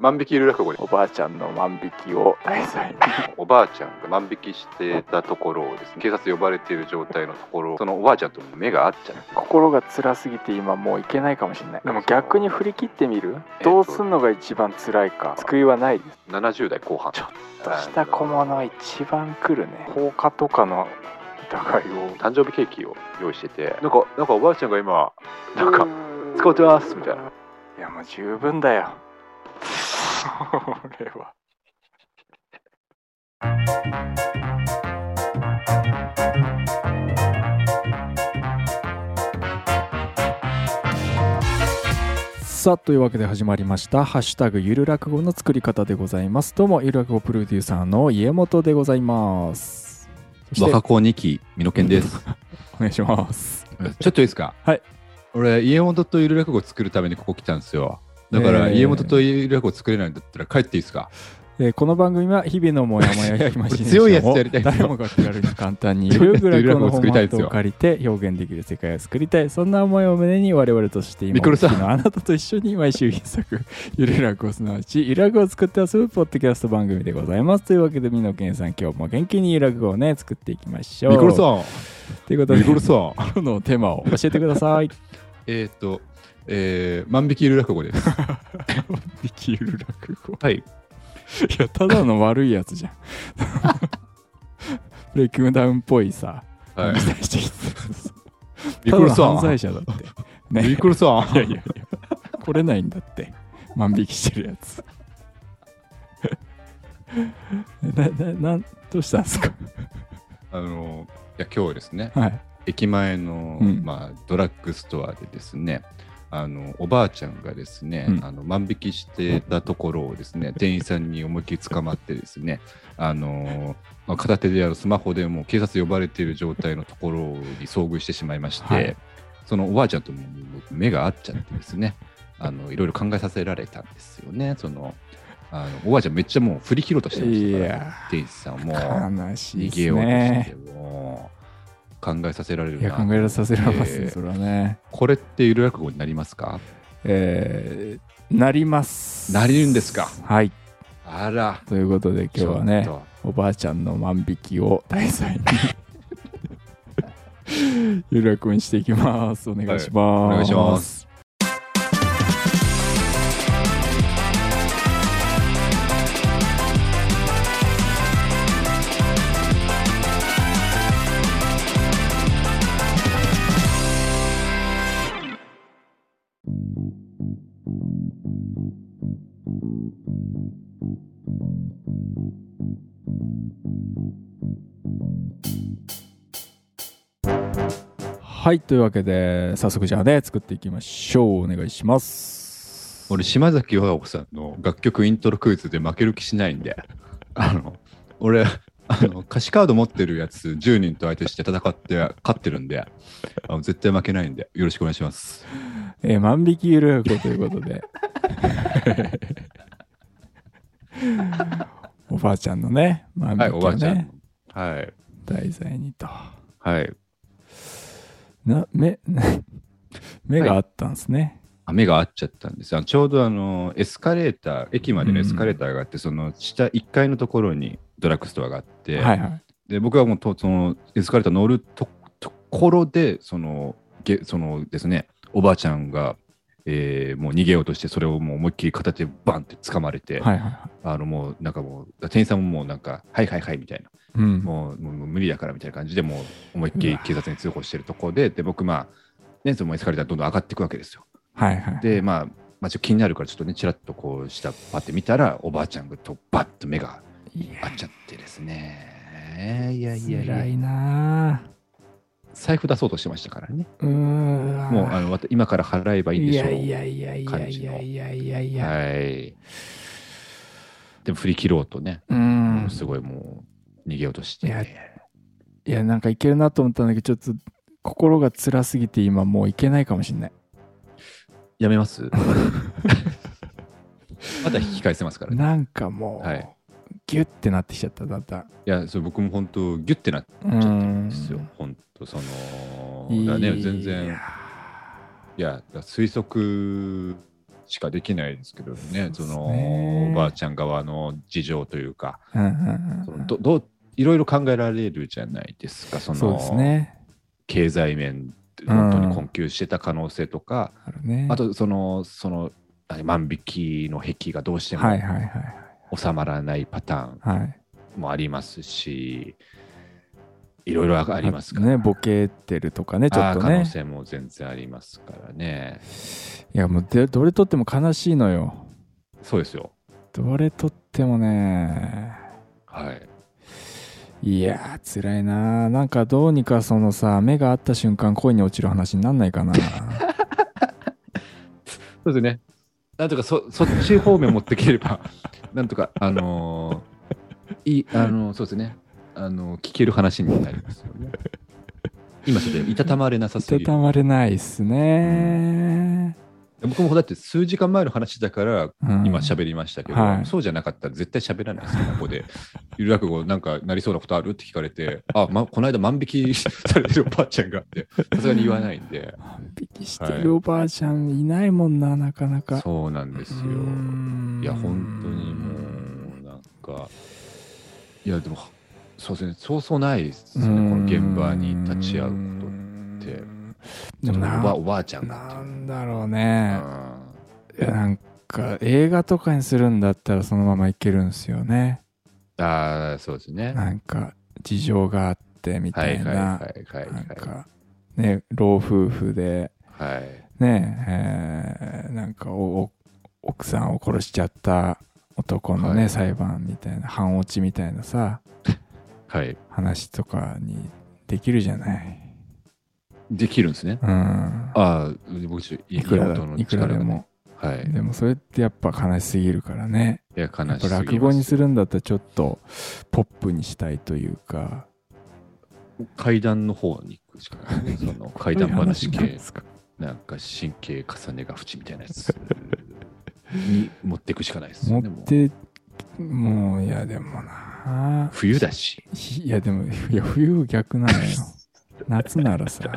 万引きいる落語でおばあちゃんの万引きを題材におばあちゃんが万引きしてたところをですね警察呼ばれている状態のところそのおばあちゃんと目が合っちゃう。心が辛すぎて今もういけないかもしれない。でも逆に振り切ってみる？どうすんのが一番辛いか。救いはないです70代後半。ちょっとした小物は一番来るね。放火とかの疑いを。誕生日ケーキを用意しててなんかなんかおばあちゃんが今なんか使ってますみたいな。いやもう十分だよ。これはさあというわけで始まりました「ハッシュタグゆる落語」の作り方でございますどうもゆる落語プロデューサーの家元でございます若子2期、美濃健です。お願いしますちょっといいですか？はい。俺、家元とゆる落語作るためにここ来たんですよ。だから、えー。家元とゆる落語作れないんだったら帰っていいですか？えーこの番組は日々のモヤモヤやイマジネーシ強いやつやりたい誰もが気軽に簡単に強いやつゆるく落語のフォを借りて表現できる世界を作りたい。そんな思いを胸に我々として今ミクロさん。あなたと一緒に毎週一作ゆる落語すなわちゆる落語を作って遊ぶポッドキャスト番組でございますというわけでみのけんさん。今日も元気にゆる落語をね作っていきましょうミコロさん、ということでミコロさん。今日のテーマを教えてください。えっと、えー、万引きゆる落語です。できる落語はい。いやただの悪いやつじゃん ブレイキングダウンっぽいさはい。期待してきてミコロさただの犯罪ん。者だってミねコロさん。いやいやいや来れないんだって万引きしてるやつ なななんどうしたんですか？あの、いや、今日ですね、はい駅前の、うんまあ、ドラッグストアでですね、あのおばあちゃんがですね、うん。あの万引きしてたところをですね店員さんに思いっきり捕まってですねあの、まあ、片手であるスマホでもう警察呼ばれている状態のところに遭遇してしまいまして、はい。そのおばあちゃんとも目が合っちゃってですねあのいろいろ考えさせられたんですよね。そのあのおばあちゃんめっちゃもう振り切ろうとしてまいしたから、や店員さんも。悲しいです逃げようとしてねも考えさせられるいやな考えさせられますね、えーそれはね。これってゆる落語になりますか？えー、なります。なりるんですか？はい。あら。ということで今日はねおばあちゃんの万引きを題材に。ゆるくんしていきます。お願いします、お願いしますはいというわけで早速じゃあね作っていきましょう。お願いします。俺島崎和歌子さんの楽曲イントロクイズで負ける気しないんで。あの俺あの歌詞カード持ってるやつ10人と相手して戦って勝ってるんであの絶対負けないんでよろしくお願いします。えー万引きゆる子ということで。おばあちゃんのね万はい引きをおばあちゃん。ねはい。題材にと。はい。な目 目があったんですね、あ目が合っちゃったんです。あのちょうどあのエスカレーター駅までのエスカレーターがあって、その下1階のところにドラッグストアがあって、はいはい。で僕はもうとそのエスカレーター乗るとところでそのげそのですねおばあちゃんが、えーもう逃げようとしてそれをもう思いっきり片手でバンって掴まれて、はいはいはい。あのもうなんかもう店員さんももうなんかはいはいはいみたいな。うん。もうもう無理だからみたいな感じでもう思いっきり警察に通報してるところでで僕まあねそのエスカレーターどんどん上がっていくわけですよ。はいはいでまあまあ、ちょっと気になるからちょっとねちらっとこう下パって見たらおばあちゃんがとバッと目が合っちゃってですね。いやいやいや。辛いな財布出そうとしてましたからね。うもうあの今から払えばいいんでしょう。いやいやいやいやいやいやいや。はい。でも振り切ろうとね。うん。すごいもう逃げようとして。いや、いやなんかいけるなと思ったんだけど、ちょっと心が辛すぎて今もういけないかもしれない。やめます？また引き返せますからね。なんかもう。はいギュッてなってきちゃっただんだん。いや、それ僕も本当ギュッてなっちうゃってるんんですよ。本当その、いだね、や全然、いや、推測しかできないですけどね、そのね。おばあちゃん側の事情というか、どどういろいろ考えられるじゃないですか、そのそうですね。経済面、本当に困窮してた可能性とか、あるね。あとその、その何万引きの癖がどうしても収まらないパターンはいはいもありますし、いろいろありますからねボケてるとかねちょっとあー可能ね性も全然ありますからね。いやもうでどれとっても悲しいのよそうですよ。どれとってもねはい。いやー辛いななんかどうにかそのさ目が合った瞬間恋に落ちる話になんないかな そうですね。なんとかそ そっち方面持ってければ、なんとか、あのーいい、あのーそうですね。あのー聞ける話になりますよね。今ちょっといたたまれなさすいぎる。たたまれないっすね、僕もだって数時間前の話だからうん。今喋りましたけど、はい。そうじゃなかったら絶対喋らないですよ、ここで。ゆる落語なんかなりそうなことある？って聞かれて、あ、ま、この間万引きされてるおばあちゃんがあって、さすがに言わないんで、万引きしてるおばあちゃんいないもんななかなか。そうなんですよ。いや、本当にもう、なんか、いや、でも、そうですね、そうそうないですよね、この現場に立ち会うことって。でもなおばおばあちゃんなんだろうね、ういやなんか映画とかにするんだったらそのままいけるんですよねんああ、そうですね。なんか事情があってみたいななんかね老夫婦ではい。はい。ねえーなんかおお奥さんを殺しちゃった男のね、はい裁判みたいな半落ちみたいなさ はい。話とかにできるじゃない、できるんですね。うん、ああ、僕ちょっと、いくらのいくらでもはい。でもそれってやっぱ悲しすぎるからねいや、悲しすぎます落語にするんだったらちょっとポップにしたいというか階段の方に行くしかないね。その階段話系なんで、すか？なんか神経重ねが縁みたいなやつに持っていくしかないですよね。持ってもういやでもな冬だし。いやでもいや冬逆なのよ 夏ならさ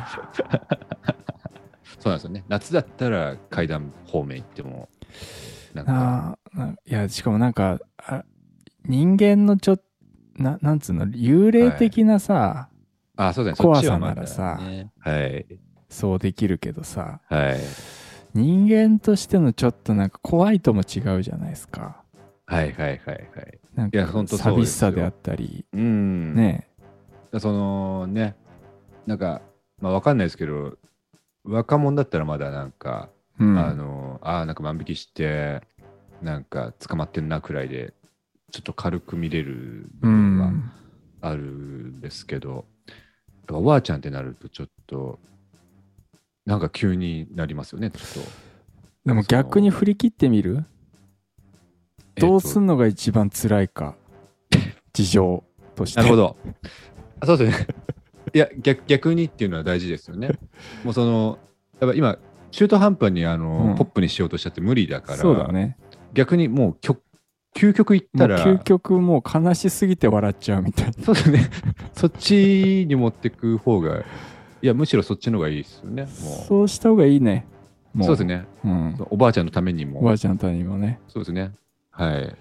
そうなんですよね。夏だったら階段方面行っても、なんか、なあないやしかもなんかあ人間のちょっななんつうの幽霊的なさ、あ、そうですね。怖さならさねはい。そうできるけどさはい。人間としてのちょっとなんか怖いとも違うじゃないですかはいはいはいはい。なんか寂しさであったりうん。。ねそのね、なんか、まあわかんないですけど、若者だったらまだなんか、うんあの、ああ、なんか万引きして、なんか捕まってんなくらいで、ちょっと軽く見れるう部分がんあるんですけど、やっぱおばあちゃんってなるとちょっと、なんか急になりますよね、ちょっと。でも逆に振り切ってみる？どうすんんのが一番辛いか事情としてなるほど。あそうですね。いや逆、逆にっていうのは大事ですよね。もうその、やっぱ今、中途半端にあの、うんポップにしようとしちゃって無理だから、そうだね逆にもう極、究極言っもうたら、究極もう悲しすぎて笑っちゃうみたいなそうですね。そっちに持ってく方が、いや、むしろそっちの方がいいですよね。もそうした方がいいねう。もそうですね。うん、おばあちゃんのためにも。おばあちゃんのためにもねそうですね。はい。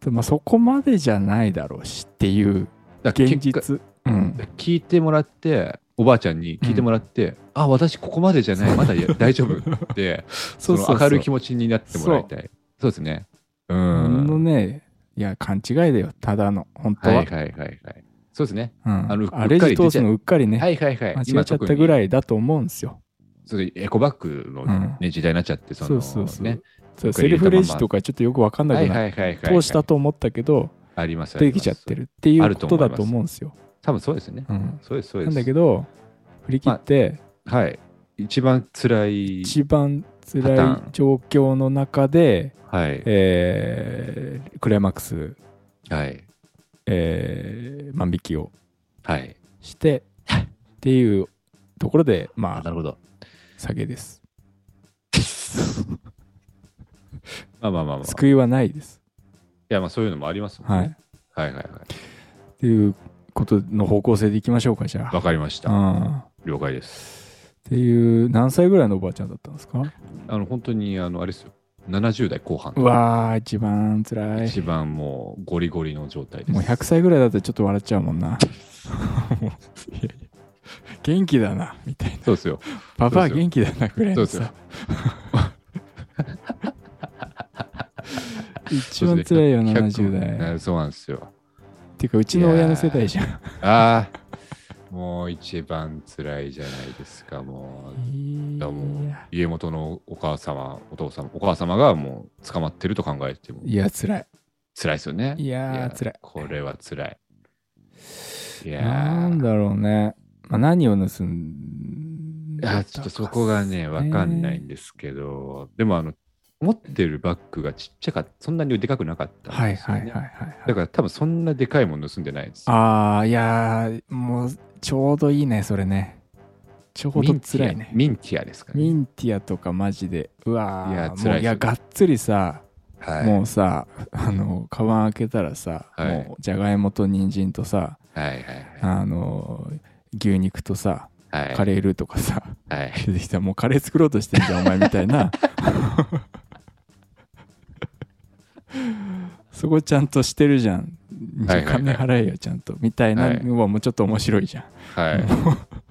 でまあそこまでじゃないだろうしっていう現だから結果実うん聞いてもらって、おばあちゃんに聞いてもらって、あ、私ここまでじゃない、まだ大丈夫って、そ そうの明るい気持持ちになってもらいたい。そうですね。うあのん。ねいや勘違いだよただの本当は、はいはいはいはい。そうですね。うん、あのあレジ通すのうっかりね、はいはいはい。間違っちゃったぐい。らいだと思うんですよそうエコバッグの、ね時代になっちゃって、そのそうそうそう、ね。そうセルフレジとかちょっとよく分かんなはいくなはいはいはい。通したと思ったけどあります。できちゃってるっていうことだと思うんですよ、多分そうですね。うん、そうですそうです。なんだけど振り切ってはい。一番辛い。一番パ辛い状況の中で、はい。えークライマックス、はい。えー万引きをはい。してっていうところでまあなるほど。下げです まあまあまあまあ。い救いはないですや、まあそういうのもありますもんね。はいはいはいはい。っていうことの方向性でいきましょうかじゃあ。わかりました。あ了解です。っていう何歳ぐらいのおばあちゃんだったんですか？あの、本当に、あの、あれですよ。70代後半。うわー一番つらい。一番もうゴリゴリの状態です。もう100歳ぐらいだとちょっと笑っちゃうもんな。元気だなみたいな。そうですよ。パパ元気だなぐらいのさ。一番辛いよ70代。代そうなんですよていうかうちの親の世代じゃん。ああもう一番辛いじゃないですかもう。も。家元のお母様お父様お母様がもう捕まってると考えても。いや辛い。辛いですよね。いやー辛い。これは辛い。いやなんーだろうね、まあ、何を盗んであちょっとそこがねわかんないんですけど。でもあの持ってるバッグがちっちゃかったそんなにでかくなかったんはいですよね。はいはいはいだから多分そんなでかいもの盗んでないんですよ。ああいやーもうちょうどいいねそれね。ちょうど辛いね。ミンティアですかね。ミンティアとかマジでうわーいやも辛いいやがっつりさ、はい。もうさあのカバン開けたらさ、はい。もうじゃがいもと人参とさはいはい。あの牛肉とさはい。カレールーとかさはい。出てきたらもうカレー作ろうとしてんじゃんお前みたいな そこちゃんとしてるじゃん。じゃ金払えよちゃんと。みたいなのはもうちょっと面白いじゃん、はい。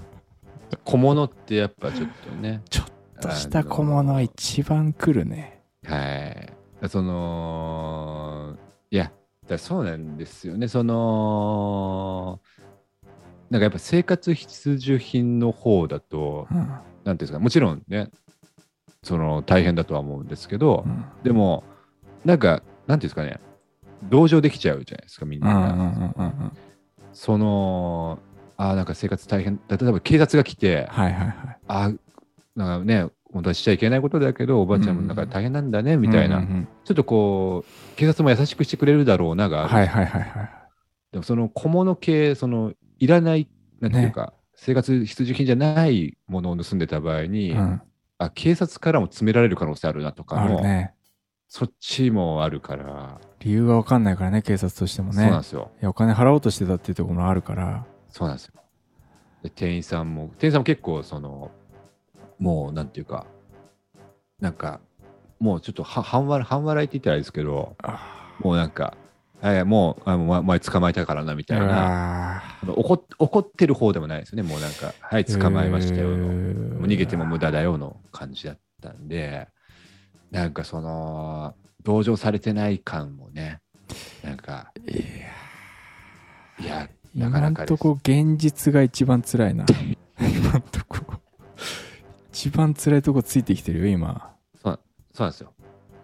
小物ってやっぱちょっとね。ちょっとした小物は一番来るね。はい。その、いや、だそうなんですよね。その、なんかやっぱ生活必需品の方だと、うん。なんていうんですか、もちろんね、その大変だとは思うんですけど、うん。でも、なんか、なんていうんですかね、同情できちゃうじゃないですか、みんな。その、ああ、なんか生活大変、例えば警察が来て、はいはいはい。ああ、なんかね、本当はしちゃいけないことだけど、おばあちゃんもなんか大変なんだね、みたいな、ちょっとこう、警察も優しくしてくれるだろうながある、はいはいはいはい。でもその小物系、そのいらない、なんていうか、生活必需品じゃないものを盗んでた場合に、うん。あ警察からも詰められる可能性あるなとかも、あるねそっちもあるから、理由が分かんないからね警察としてもね。そうなんですよ。いやお金払おうとしてたっていうところもあるから。そうなんですよ。で店員さんも、店員さんも結構、その、もう、なんていうか、なんか、もうちょっとは半笑半笑いって言ったらあれですけど、あもうなんか、えもう、あもうお前捕まえたからなみたいな、怒っ怒ってる方でもないですよね、もうなんか、はい、捕まえましたよの、もう逃げても無駄だよの感じだったんで、なんかその、同情されてない感もね、なんか、いや、なか今なんかですとこ現実が一番辛いな 今んとこ一番辛いとこついてきてるよ今そうなんですよ。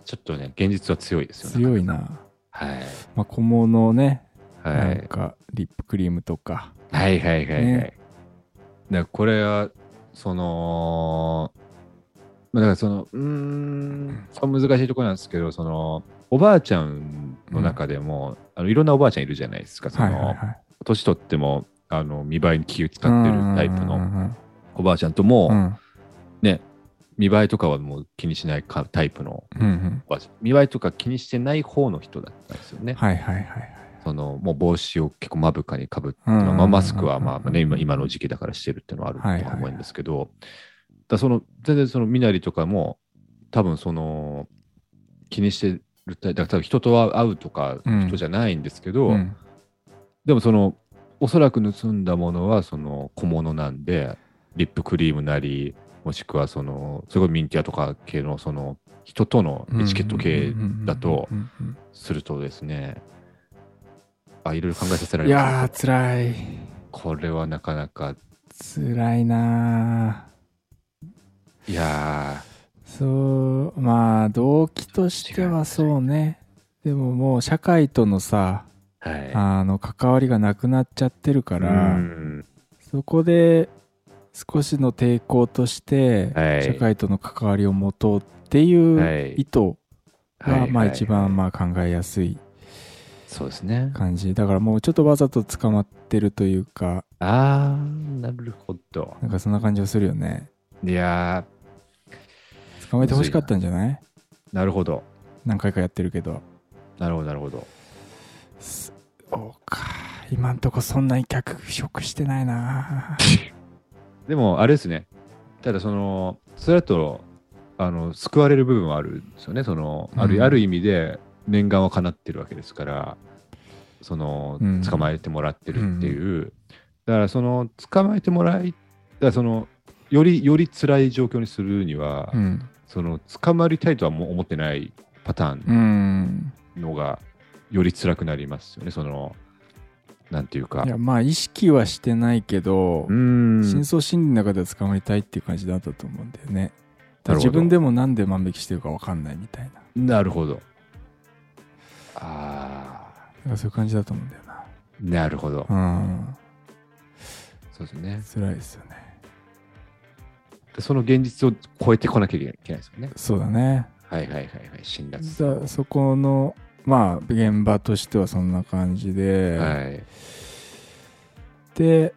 ちょっとね、現実は強いですよね。強いな、はい。まあ、小物ね、はなんい。かリップクリームとかはいはいはいはい。ねでこれは、その、まあ、だからその、うーん、難しいところなんですけど、その、おばあちゃんの中でも、あのいろんなおばあちゃんいるじゃないですか。その、はいはいはい。年取っても、あの、見栄えに気を使ってるタイプのうんうんおばあちゃんとも、うん。うんね、見栄えとかはもう気にしないかタイプのうんうん。おばあちゃん。見栄えとか気にしてない方の人だったんですよね。はいはいはいはい。そのもう帽子を結構目深にかぶって、うんうんうんうんまあ、マスクはまあ、ね、今今の時期だからしてるっていうのはあるとは思うんですけど、だその全然その身なりとかも多分その気にしてるだから多分人と会うとかうん。人じゃないんですけど、うん。でもそのおそらく盗んだものはその小物なんでリップクリームなりもしくはそのすごいミンティアとか系のその人とのエチケット系だとうんうんうんするとですねあいろいろ考えさせらうんいれますねやー辛い。これはなかなか。辛いなーいやそうまあ動機としてはそうね。でももう社会とのさーはい。あの関わりがなくなっちゃってるかうらん。そこで少しの抵抗としてはい。社会との関わりを持とうっていうはい。意図がまあ一番ままあ考えやすいそうですね。感じ。だからもうちょっとわざと捕まってるというか。あーなるほど。なんかそんな感じがするよね。いや捕まえてほしかったんじゃない？ーなるほど。何回かやってるけど。なるほどなるほど。そうか。今んとこそんなに脚色してないな。でもあれですね。ただそのそれだとあの救われる部分はあるんですよね。そのある,、うん。ある意味で念願は叶ってるわけですから。そのうん。捕まえてもらってるっていう、だからその捕まえてもらいだそのよりより辛い状況にするには、うんその捕まりたいとはもう思ってないパターンうん。のがより辛くなりますよね。そのなんていうか。いやまあ意識はしてないけど、うん。深層心理の中では捕まりたいっていう感じだったと思うんだよね。自分でもなんで万引きしてるか分かんないみたいな。なるほど。あなんかそういう感じだと思うんだよあなるほど、なうん。そうですね。辛いですよねその現実を超えてこなきゃいけないですよね。そうだね。はいはいはいはい。辛辣だそこのまあ現場としてはそんな感じで、はい。で、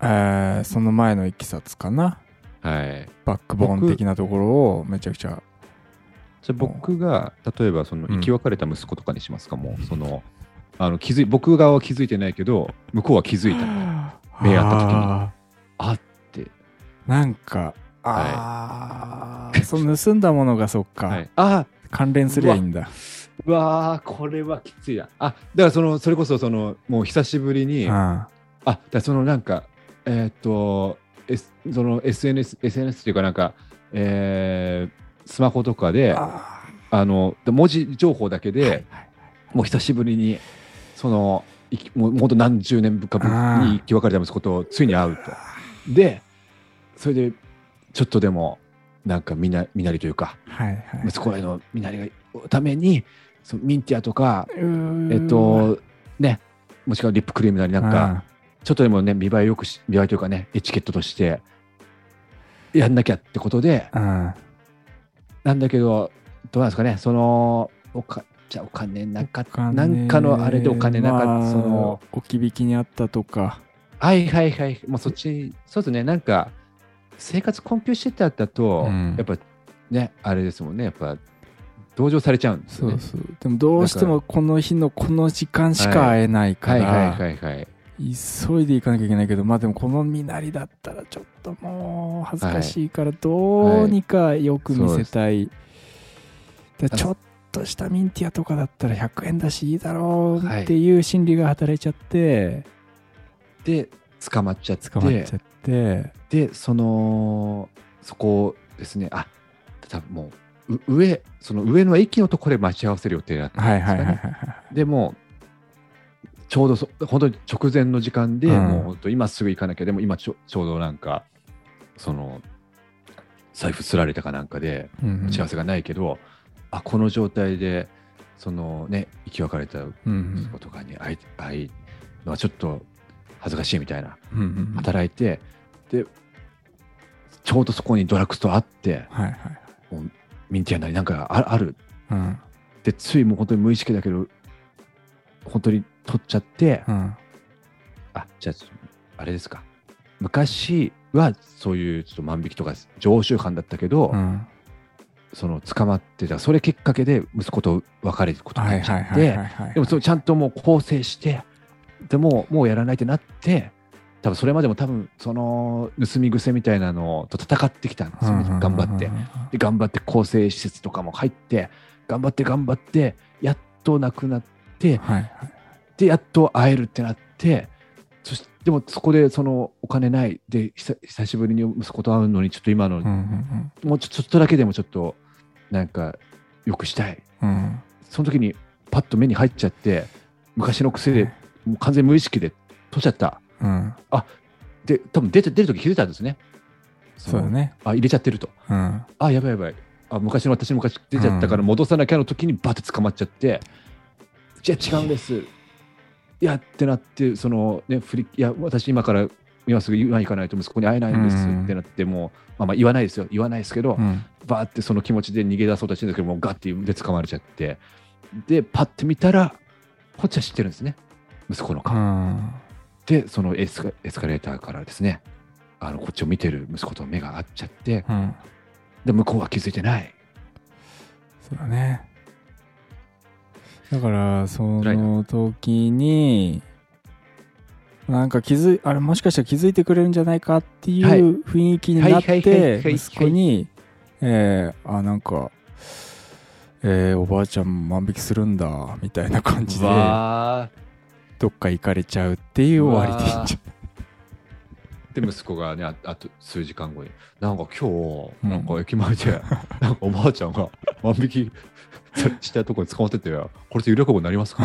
えーその前のいきさつかな。はい。バックボーン的なところをめちゃくちゃ。じゃあ僕が例えばそのうん。生き別れた息子とかにしますか、もう。そのあの気づい僕側は気づいてないけど向こうは気づいた。目合った時に。ああっなんかああ、その盗んだものがそっか、はい、あ関連すりゃいいんだ。うわ。ーこれはきついな。あだからそのそれこそそのもう久しぶりにうんあだそのなんかえーっと、S、その SNS SNS っていうかなんか、えースマホとかでああの文字情報だけで、ーはいはいもう久しぶりにそのいきもうもう何十年かぶりに生き別れた息子とついに会うと。でそれでちょっとでもなんかみな身なりというかはいはい。息子への身なりがためにそのミンティアとかえっとねもしくはリップクリームなりなんかちょっとでもね見栄えよくし見栄えというかねエチケットとしてやんなきゃってことでなんだけどどうなんですかねそのおかじゃあお金なかったなんかのあれでお金なかった、まあその置き引きにあったとか。はいはいはい。もうそっちそうですねなんか生活困窮してただと、うん。やっぱねあれですもんね。やっぱ同情されちゃうんですよね。そうそう。でもどうしてもこの日のこの時間しか会えないから、はいはいはいはい。急いで行かなきゃいけないけどまあでもこの身なりだったらちょっともう恥ずかしいからどうにかよく見せたい、でちょっとしたミンティアとかだったら100円だしいいだろうっていう心理が働いちゃって。で捕まっちゃって。捕まっちゃって。でそのそこですね。あ多分もうう上その上の駅のところで待ち合わせる予定だったんはいですかねでもちょうどそ本当に直前の時間で、うん。もう本当今すぐ行かなきゃ。でも今ちょちょうどなんかその財布すられたかなんかでうんうん。打ち合わせがないけど、あこの状態でそのね生き別れたうんうん。息子とかに会い会いのはちょっと恥ずかしいみたいなうんうん働いて、でちょうどそこにドラッグストアあってはいはいミンティアなりなんかあある。うん。でついもう本当に無意識だけど本当に取っちゃって、うん。あじゃああれですか。昔はそういうちょっと万引きとか常習犯だったけど、うん。その捕まってたそれきっかけで息子と別れることにはないっちゃってはいでもそれちゃんともう構成してでもうもうやらないってなって多分それまでも多分その盗み癖みたいなのと戦ってきたんですよ。ね、頑張って。で頑張って更生施設とかも入って頑張って頑張ってやっと亡くなってはいはい。でやっと会えるってなってそしてでもそこでそのお金ない。で久久しぶりに息子と会うのにちょっと今の、うんうんもうちょっとだけでもちょっとなんかよくしたい。うんうん。その時にパッと目に入っちゃって昔の癖でもう完全無意識で取っちゃった。うん。で多分出て出る時気づいたんですね。そうだね。あ入れちゃってると。うん。あやばいやばい。あ昔の私昔出ちゃったから戻さなきゃの時にバッて捕まっちゃって、じゃあ違うんです。いやってなってそのね振りいや私今から今すぐ今行かないと息子に会えないんですうん。ってなってもう、まあ、まあ言わないですよ。言わないですけど、うん。バーってその気持ちで逃げ出そうとしてるんですけどもうガッて腕掴まれちゃって。でパッて見たらこっちは知ってるんですね息子のう顔、ん。でそのエスカエスカレーターからですねあのこっちを見てる息子と目が合っちゃってうん。で向こうは気づいてない。そうだね。だからその時になんか気づいあれもしかしたら気づいてくれるんじゃないかっていはい。う雰囲気になって息子にえーあなんかえーおばあちゃん万引きするんだみたいな感じで。わどっか行かれちゃうっていう終わりでいいんじゃで息子がねああと数時間後になんか今日うん。なんか駅前で、なんかおばあちゃんが万引きしたところに捕まっててこれで有力語になりますか？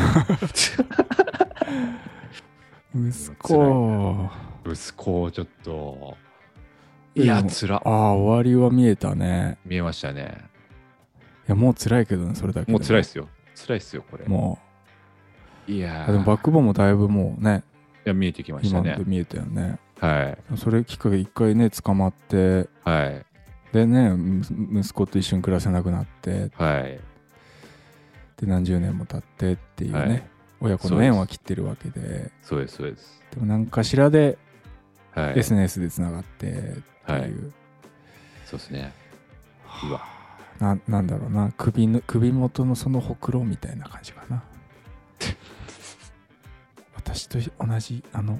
息子。息子ちょっといやつらああ終わりは見えたね。見えましたね。いやもう辛いけどねそれだけで。もう辛いっすよ。辛いっすよこれ。もいやでもバックボーンもだいぶもうねいや見えてきましたね。見えたよね。はい。それきっかけで一回ね捕まってはい。でねむ息子と一緒に暮らせなくなってはい。で何十年も経ってっていうね、はい。親子の縁は切ってるわけで。そうですそうです。でも何かしらではい。SNS でつながってっていう、はい。そうですね。うわ。ななんだろうな。首の首元のそのほくろみたいな感じかな私と同じあの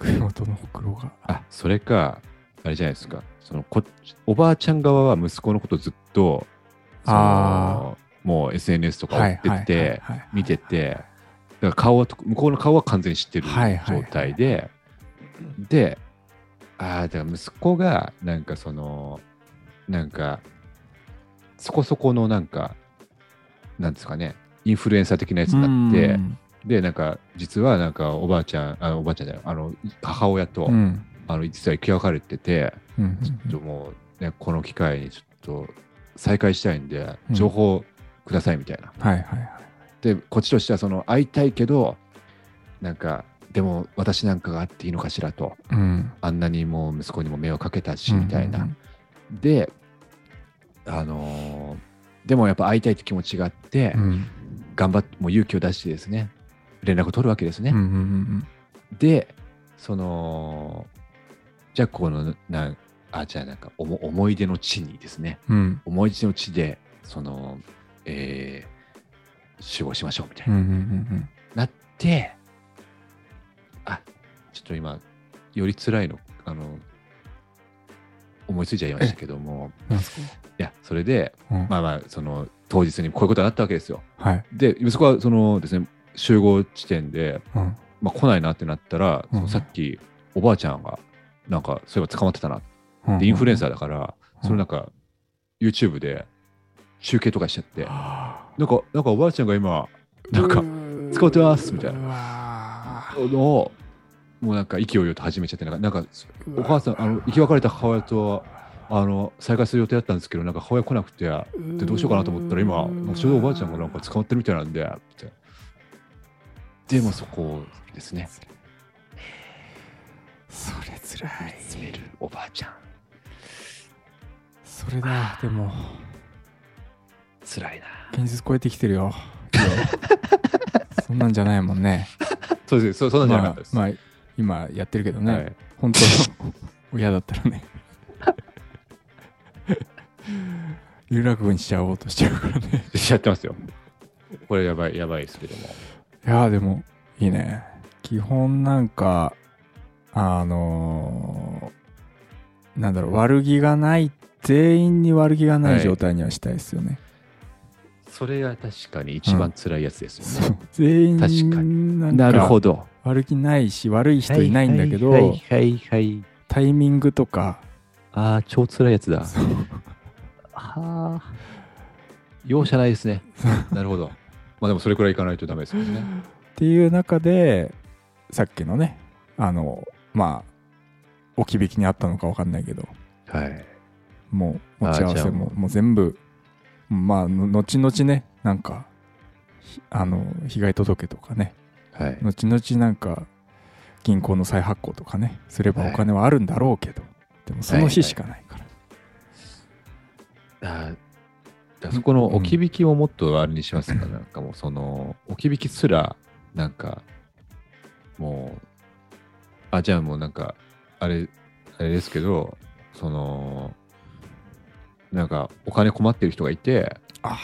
のほくろが。あそれかあれじゃないですか。そのこおばあちゃん側は息子のことずっとそのもう SNS とか追ってて見ててだから顔は向こうの顔は完全に知ってる状態ででああだから息子がなんかそのなんかそこそこのなんかなんですかねインフルエンサー的なやつになってうんでなんか実はなんかおばあちゃんあおばあちゃんじゃないあの母親と、うん。あの実は生き別れててうんちょっともう、ね、この機会にちょっと再会したいんでうん。情報くださいみたいな、はいはいはい。でこっちとしてはその会いたいけどなんかでも私なんかがあっていいのかしらと。うん。あんなにもう息子にも目をかけたしみたいな、うんであのーでもやっぱ会いたいって気持ちがあって、うん。頑張ってもう勇気を出してですね連絡を取るわけですね、うんうんうんでそのじゃあこのなあじゃあなんかおも思い出の地にですね。うん。思い出の地でそのえー集合しましょうみたいな、うんうんうんなってあちょっと今より辛いのあの思いついちゃいましたけども。いやそれでうん。まあまあその当日にこういうことになったわけですよ。はい。で息子はそのですね集合地点でうん。まあ、来ないなってなったら、うん。さっきおばあちゃんがなんかそういえば捕まってたな、うん。でインフルエンサーだから、うん。それなんか YouTube で集計とかしちゃって、はなんかなんかおばあちゃんが今あなんか使ってますみたいな。のをもうなんか勢いよと始めちゃってなんかなんかー。お母さんあの生き別れた母親とあの再会する予定だったんですけどなんか母親来なくてでどうしようかなと思ったら今ちょうどおばあちゃんがなんか捕まってるみたいなんでってでもそこですね。それつらい。見つめるおばあ。ちゃんそれだでも。辛いな。現実超えてきてるよ。そんなんじゃないもんね。そうです。そうそうなんじゃなかったです、まあ、まあ今やってるけどね、はい。本当の親だったらね。有楽部にしちゃおうとしちゃうからね。しちゃってますよ。これやばいやばいですけどもいやーでもいいね。基本なんかあのーなんだろう悪気がない全員に悪気がなはい。い状態にはしたいですよね、それが確かに一番辛いやつですよね、そう。全員確かなんなるかほど。悪気ないし悪い人いないんだけど、はいはいはいはい。タイミングとかああ超辛いやつだ。はあ容赦ないですね。なるほどまあでもそれくらいいかないとダメですよね。っていう中でさっきのねあのまあ置き引きにあったのか分かんないけど。はい。もう持ち合わせももう。全部まあの後々ねなんかひあの被害届とかね。はい。後々なんか銀行の再発行とかねすればはい。お金はあるんだろうけど、でもその日しかないから、あーそこの置き引きをもっとあれにしますか、なんかもうその置き引きすらなんかもうあじゃあもうなんかあれあれですけどそのなんかお金困ってる人がいてあ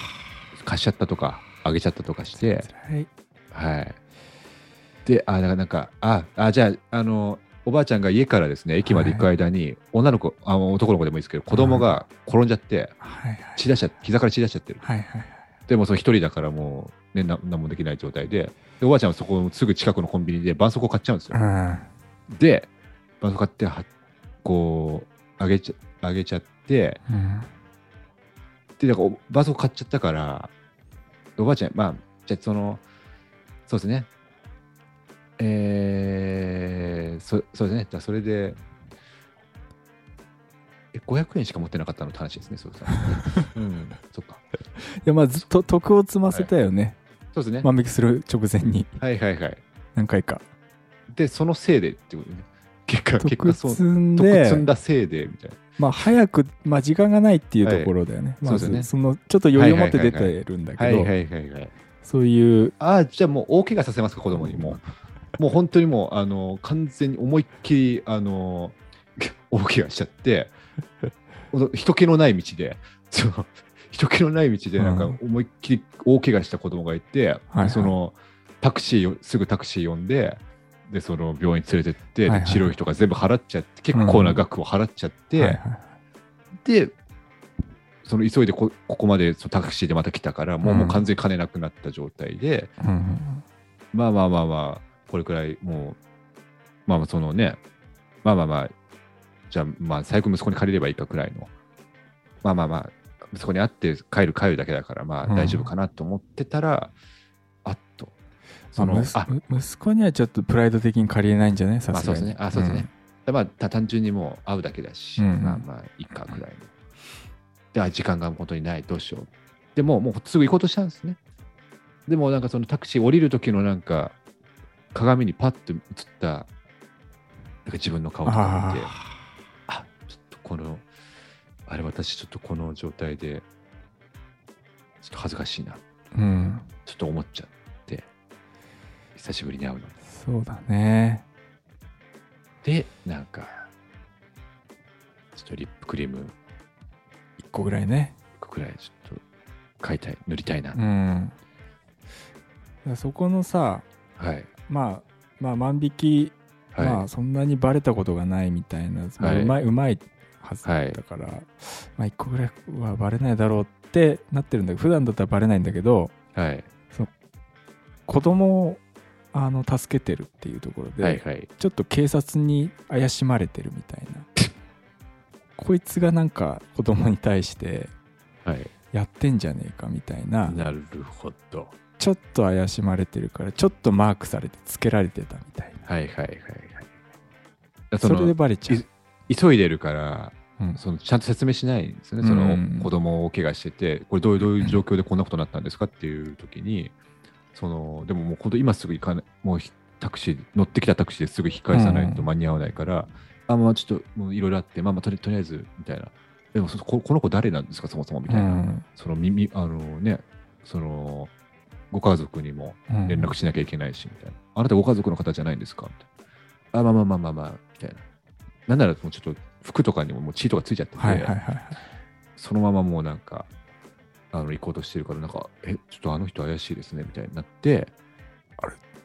貸しちゃったとかあげちゃったとかしてはい。で、あ、だからなんか、あ、あじゃあ、あの、おばあちゃんが家からですね、駅まで行く間に、女の子、あの男の子でもいいですけど、子供が転んじゃって、はいはい血出しちゃ膝から血出しちゃってる。はいはいでもその一人だからもう、ね、な何もできない状態でで、おばあちゃんはそこすぐ近くのコンビニで絆創膏買っちゃうんですよ。うんで、絆創膏買っては、こう、あげちゃあげちゃって、うんで、だからお絆創膏買っちゃったから、おばあちゃん、まあ、じゃあその、そうですね。そそうですね。じゃあそれで、え、500円しか持ってなかったのって話ですね、そうですね。うん、そっか。いやまあずっと徳を積ませたよね、そうですね。万引きする直前にはいはいはい。何回かで、そのせいでってことね。結果、結徳果そう。積ん得積んでだせいで、みたいな。まあ早く、まあ、時間がないっていうところだよね、はいそうですよねそのちょっと余裕を持って出てるんだけどはいはいはいはい。そういうああ、じゃあもう大怪我させますか、子供にもう。もう本当にもう、あの、完全に思いっきり、あの、大怪我しちゃって、人気のない道で、その人気のない道で、なんかうん思いっきり大怪我した子供がいて、はいその、タクシーよ、すぐタクシー呼んで、で、その病院連れてって、はいはい。で治療費とか全部払っちゃって、結構な額を払っちゃって、はいはい。で、その急いでこここまでそのタクシーでまた来たから、もう,、うん。もう完全に金なくなった状態で、うん。まあまあまあまあ、これくらいもう、まあまあそのね、まあまあまあ、じゃあまあ最悪息子に借りればいいかくらいの、まあまあまあ、息子に会って帰る帰るだけだから、まあうん大丈夫かなと思ってたら、あっと、その、まあ、息子にはちょっとプライド的に借りれないんじゃないさすがに、まあそうですね、あ、そうですね。まあた単純にもう会うだけだし、うんまあまあいいかくらいの。で、あ時間が本当にない、どうしよう。でも、もうすぐ行こうとしたんですね。でも、なんかそのタクシー降りる時のなんか、鏡にパッと映った、なんか自分の顔とか見て、あちょっとこの、あれ私ちょっとこの状態で、ちょっと恥ずかしいな、うんちょっと思っちゃって、久しぶりに会うのに。そうだねで、なんか、ちょっとリップクリーム一個ぐらいね1個くらいちょっと買いたい、塗りたいな。うんそこのさはい。まあまあ万引き、はい。まあそんなにバレたことがないみたいな、まあ、はいうまいうまいはずだから、まあ一個ぐらいはバレないだろうってなってるんだけど普段だったらバレないんだけどはい。子供をあの助けてるっていうところで、はい。はい。ちょっと警察に怪しまれてるみたいな こいつがなんか子供に対してはい。やってんじゃねえかみたいななるほど。ちょっと怪しまれてるからちょっとマークされてつけられてたみたいなはい。はい。はい。はい。そそれでのバレちゃう、急いでるから、うんそのちゃんと説明しないんですよね。そのうん子供を大怪我してて、これどういうどういう状況でこんなことになったんですかっていう時に、そのでももう本当今すぐ行かない、もうひタクシー、乗ってきたタクシーですぐ引き返さないと間に合わないから、あ、まあちょっともういろいろあって、まあまあとりとりあえずみたいな。でもそここの子誰なんですかそもそもみたいな。うんその耳、あのね、その、ご家族にもうん連絡しなきゃいけないし、みたいな。あなたご家族の方じゃないんですか？みたいな。あ、まあまあまあまあまあ、みたいな。なんならもうちょっと服とかにももう血とかついちゃってて、はいはいはいはいそのままもうなんか、あの行こうとしてるから、なんか、え、ちょっとあの人怪しいですね、みたいになって、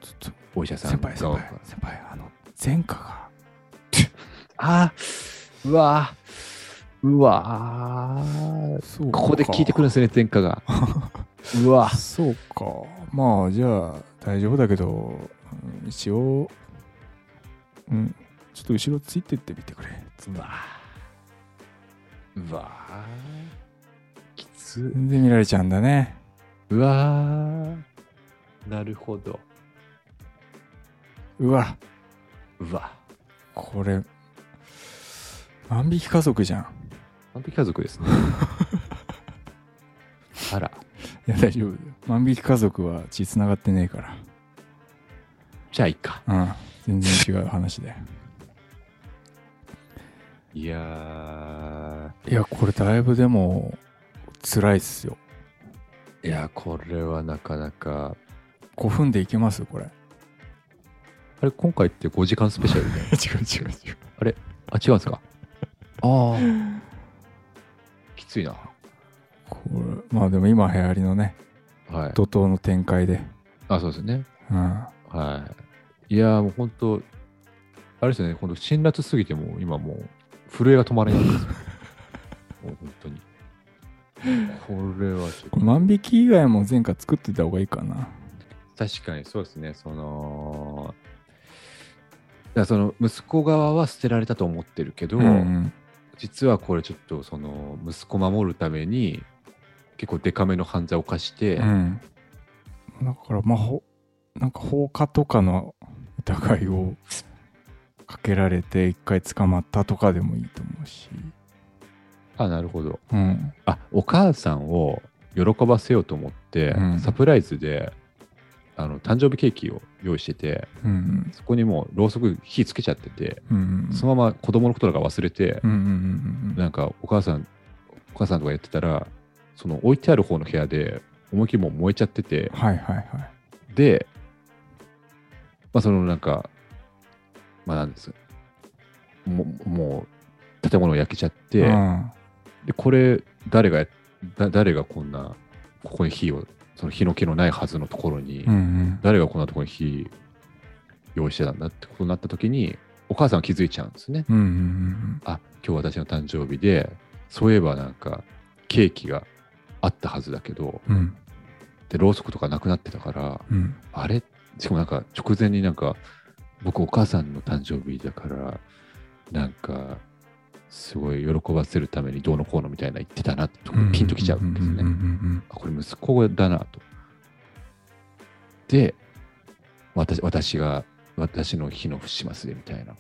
ちょっとお医者さん先輩先が輩先輩あの前科が あーうわーうわここで聞いてくるんですね、前科が。うわ。そうか。まあじゃあ大丈夫だけど、うん一応うんちょっと後ろついてってみてくれ。うわ。うわ。きつ。全然見られちゃうんだね。うわ。なるほど。うわ。うわ。これ万引き家族じゃん。完璧家族ですね。あらいや大丈夫だよ。万引き家族は血つながってねえかじゃあいいか。らうん。全然違う話だよ。いやー。いやこれだいぶでも辛いっすよ。いやこれはなかなか。5分でいけます？これ。あれ今回って5時間スペシャルで 違う違う違う。あ違うんですか？ああ きついなこれまあでも今流行りのねはい。怒涛の展開で。あそうですね。うん。はい。いやーもう本当、あれですよね、本当、辛辣すぎてもう今もう震えが止まらないんですよ。もう本当に。これはちょっことれ万引き以外も前回作ってた方がいいかな。確かにそうですね、その、だその息子側は捨てられたと思ってるけど、うん。実はこれちょっとその息子守るために結構デカめの犯罪を犯して、うん。だからまあほなんか放火とかの疑いをかけられて一回捕まったとかでもいいと思うし。あ、なるほど。うん。あ、お母さんを喜ばせようと思って、うん。サプライズであの誕生日ケーキを用意してて、うん。そこにもうろうそく火つけちゃってて、うん。そのまま子供のこととか忘れてう、んうんうん。なんかお母さん、お母さんとかやってたら、その置いてある方の部屋で思いっきりもう燃えちゃってて、はいはいはい。で、まあそのなんか、まあなんですもうもう建物を焼けちゃって、うん。で、これ誰がやだ、誰がこんな、ここに火を、その火の気のないはずのところに、うんうん。誰がこんなところに火用意してたんだってことになった時に、お母さんは気づいちゃうんですね。うんうん。あ、今日私の誕生日で、そういえばなんか、ケーキがあったはずだけど、うんうんで、ろうそくとかなくなってたから、うんあれ？しかもなんか直前になんか、僕お母さんの誕生日だから、なんか、すごい喜ばせるためにどうのこうのみたいな言ってたなってとピンときちゃうんですね。あこれ息子だなと。で、私私が、私の火の不始末でみたいな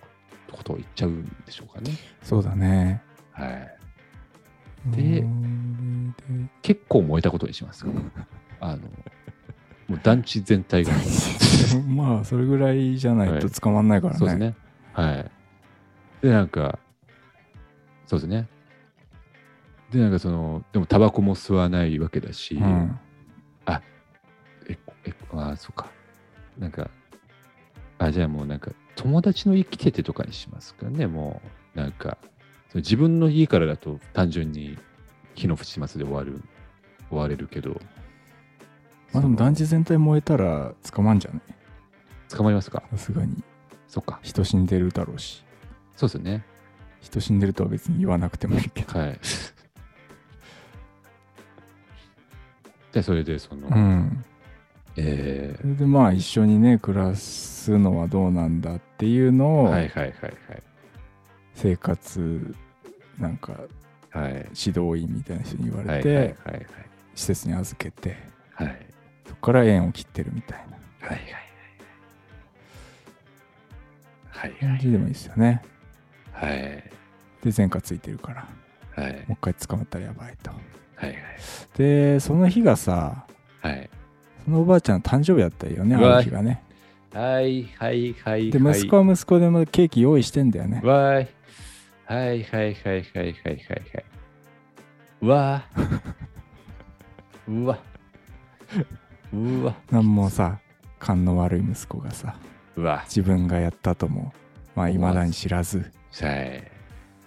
ことを言っちゃうんでしょうかね。そうだねはい。で結構燃えたことにします。あの、もう団地全体が。まあそれぐらいじゃないと捕まんないからね。そうですね。はい。で、なんか、そうですね。で、なんかその、でもタバコも吸わないわけだし、うん。え、え、ああ、そっか。なんか、あ、じゃあもうなんか、友達の生きててとかにしますかね、もう、なんか、その自分の家からだと単純に火の不始末で終わる、終われるけど、まあでも団地全体燃えたら捕まんじゃない？捕まりますか？さすがにそっか。人死んでるだろうし。そうですよね。人死んでるとは別に言わなくてもいいけど。はい。で、それで、その、うん。えそれでまあ一緒にね暮らすのはどうなんだっていうのー、をはいはいはい生活なんかはい。はい。指導員みたいな人に言わはいれはいはいて施設に預けてはい。はいそこから縁を切ってるみたいなはいはいはい。はい感じでもいいですよね。はい。で前科ついてるからはいもう一回捕まったらやばいと。はいはい。でその日がさはい。そのおばあちゃんの誕生日だったよねあの日がね。はいはいはい。で息子は息子でもケーキ用意してんだよね。わーい。はいはいはいはいはいはいはい。うわー。うわ。うわ。なんもさ勘の悪い息子がさうわ。自分がやったともまあ未だに知らずさい。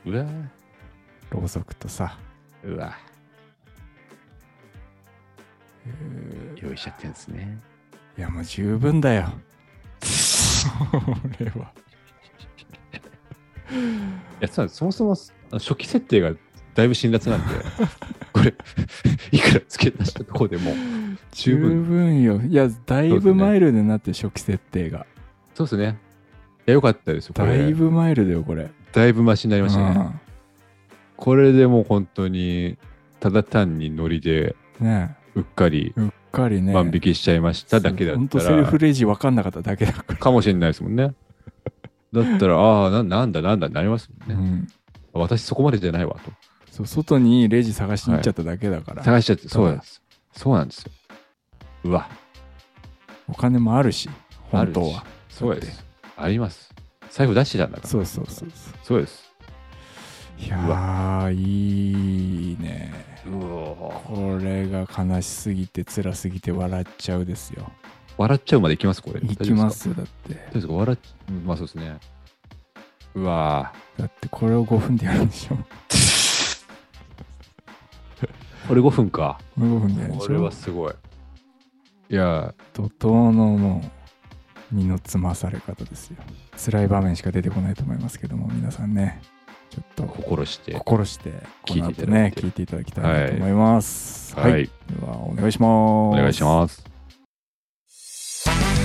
うわ。ろうそくとさうわ。用意しちゃってんですね。いやもう十分だよ。それは。いや、そそもそも初期設定がだいぶ辛辣なんで、これ、いくら付け足したところでも、十十分。分よ。いや、だいぶマイルドになって初期設定が。そうですね。いや、よかったですよ。これだいぶマイルドよ、これ。だいぶマシになりましたね。これでもう本当に、ただ単にノリでうんねうっかりえうっかりね。万引きしちゃいましただけだったほんとセルフら、レジ分かんなかっただけだから。かもしれないですもんね。だったら、ああ、ななんだなんだになりますもんね。うん。私そこまでじゃないわと。そう、外にレジ探しに行っちゃっただけだから。探しちゃって、そうなんです。そうなんですよ。うわ、お金もあるし、本当は。そうです。あります。財布出してたんだから。そうそうそうそそうです。う。いやー、いいね。これが悲しすぎて辛すぎて笑っちゃうですよ。笑っちゃうまでいきます？これ。いきますよだって。大丈夫ですか？笑っ、うんまあそうですね。うわだってこれを5分でやるんでしょ。これ5分か。これ5分でやるんでしょ。これはすごい。いや怒涛のも身のつまされ方ですよ辛い場面しか出てこないと思いますけども皆さんねちょっと心して。心してこの後ね聞いていただきたいなと思いますはいではお願いしますお願いします。Bye.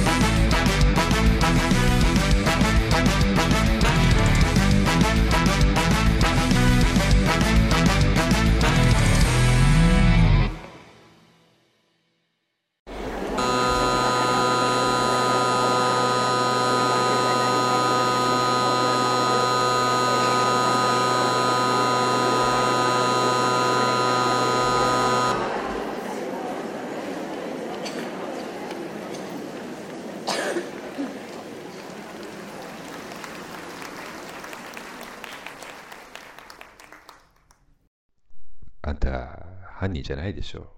あんた、犯人じゃないでしょ。